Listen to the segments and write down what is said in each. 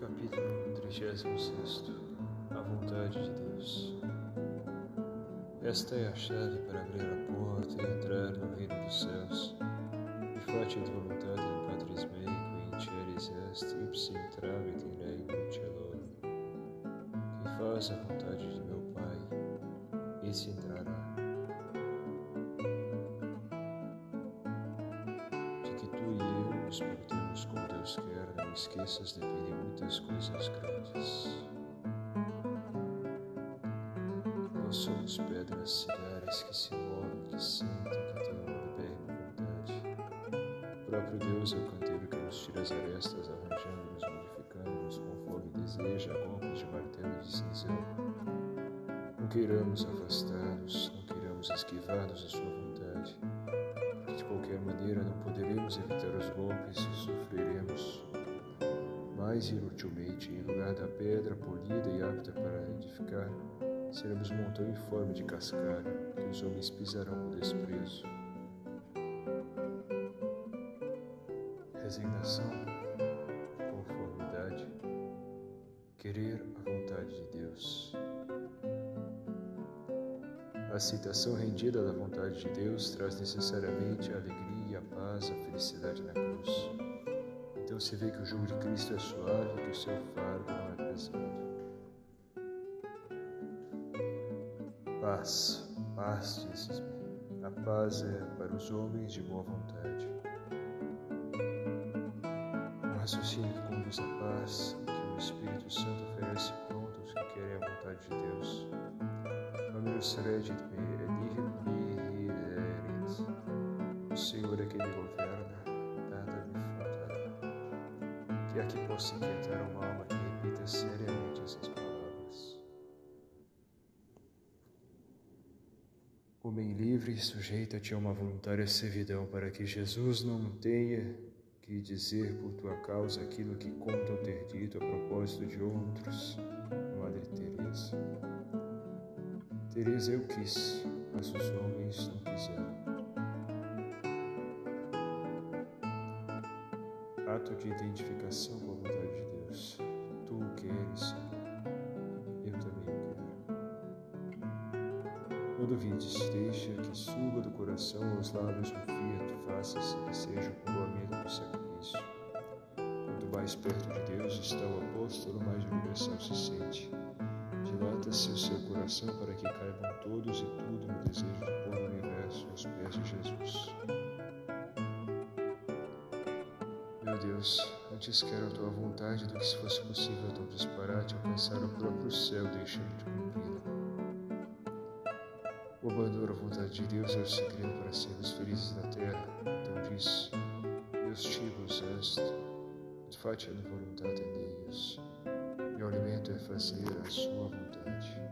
Capítulo 36 A vontade de Deus Esta é a chave para abrir a porta e entrar no reino dos céus. Infatti voluntate in Patris mei, qui inceris est, ipsi intravit in regnum celorum. Quem faz a vontade esqueças de pedir muitas coisas grandes. Nós somos pedras cigares que se movem, que sentem, que têm uma bela vontade. O próprio Deus é o canteiro que nos tira as arestas, arranjando-nos, modificando-nos conforme deseja, a golpes de martelo de cinzel. Não queiramos afastar-nos, não queiramos esquivar-nos da sua vontade, de qualquer maneira não poderemos evitar os golpes e sofreremos. Mais inutilmente, em lugar da pedra polida e apta para edificar, seremos montão informe de cascalho que os homens pisarão com desprezo. Resignação, conformidade, querer a vontade de Deus. A aceitação rendida da vontade de Deus traz necessariamente a alegria, a paz, a felicidade na cruz. Então você vê que o jugo de Cristo é suave, que o seu fardo não é pesado. Paz, paz, dizes-me. A paz é para os homens de boa vontade. Um raciocínio que conduz à paz, que o Espírito Santo oferece pronto aos que querem a vontade de Deus. Número 7, faltará. Que possa inquietar uma alma que repita seriamente essas palavras. Homem livre, sujeita-te a uma voluntária servidão para que Jesus não tenha que dizer por tua causa aquilo que contam ter dito a propósito de outros. Madre Teresa. Teresa eu quis, mas os homens não quiseram. Ato de identificação com a vontade de Deus. Tu queres, Senhor. Eu também quero. Não duvides, deixa que suba do coração aos lábios um fiat, faça-se que seja o coroamento do sacrifício. Quanto mais perto de Deus está o apóstolo, mais obrigação se sente. Dilata-se o seu coração para que caibam todos e tudo no desejo de pôr o universo aos Meu Deus, antes quero a tua vontade do que se fosse possível tão disparate alcançar o próprio céu deixando de cumpri-la. O abandono à vontade de Deus é o segredo para sermos felizes na terra. Então diz, Deus tibus est, et faciam voluntatem Deus. Meu alimento é fazer a sua vontade.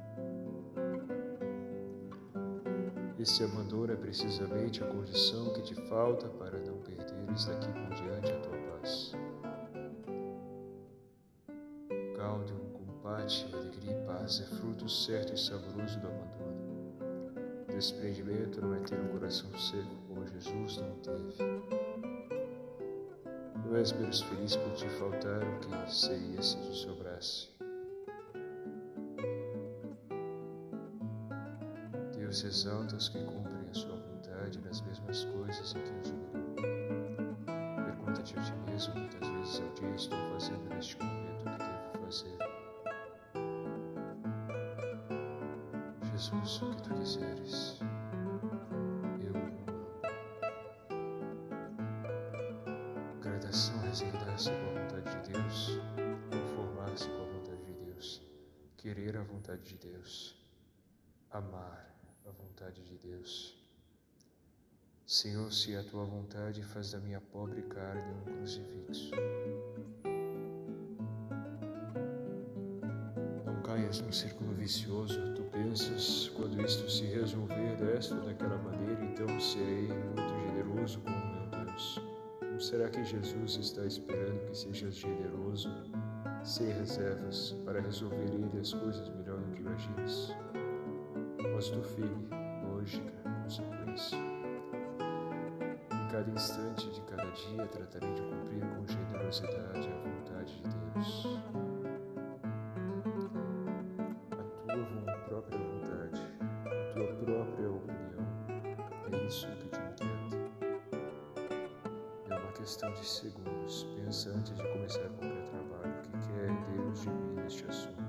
Esse abandono é precisamente a condição que te falta para não perderes daqui por diante a tua paz. Gaudium, compate, alegria e paz é fruto certo e saboroso do abandono. Desprendimento não é ter um coração seco como Jesus não teve. Não és menos feliz por te faltar o que seria se te sobrasse. Deus exalta os que cumprem a sua vontade nas mesmas coisas em que os humilhou. Pergunta-te a ti mesmo quantas vezes ao dia estou fazendo neste momento o que devo fazer. Jesus, o que tu quiseres. Eu. Gradação resignar-se com a vontade de Deus, conformar-se com a vontade de Deus, querer a vontade de Deus, amar a vontade de Deus. Senhor, se a tua vontade, faz da minha pobre carne um crucifixo. Não caias num círculo vicioso. Tu pensas, quando isto se resolver desta ou daquela maneira, então serei muito generoso com o meu Deus. Não será que Jesus está esperando que sejas generoso, sem reservas, para resolver ele as coisas melhor do que imaginas? Mas tu firme, lógica, consequência cada instante de cada dia tratarei de cumprir com generosidade a vontade de Deus. A tua própria vontade, a tua própria opinião, é isso que te entendo. É uma questão de segundos. Pensa antes de começar qualquer trabalho. O que quer é Deus de mim neste assunto?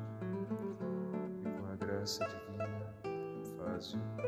E com a graça divina, faz-o.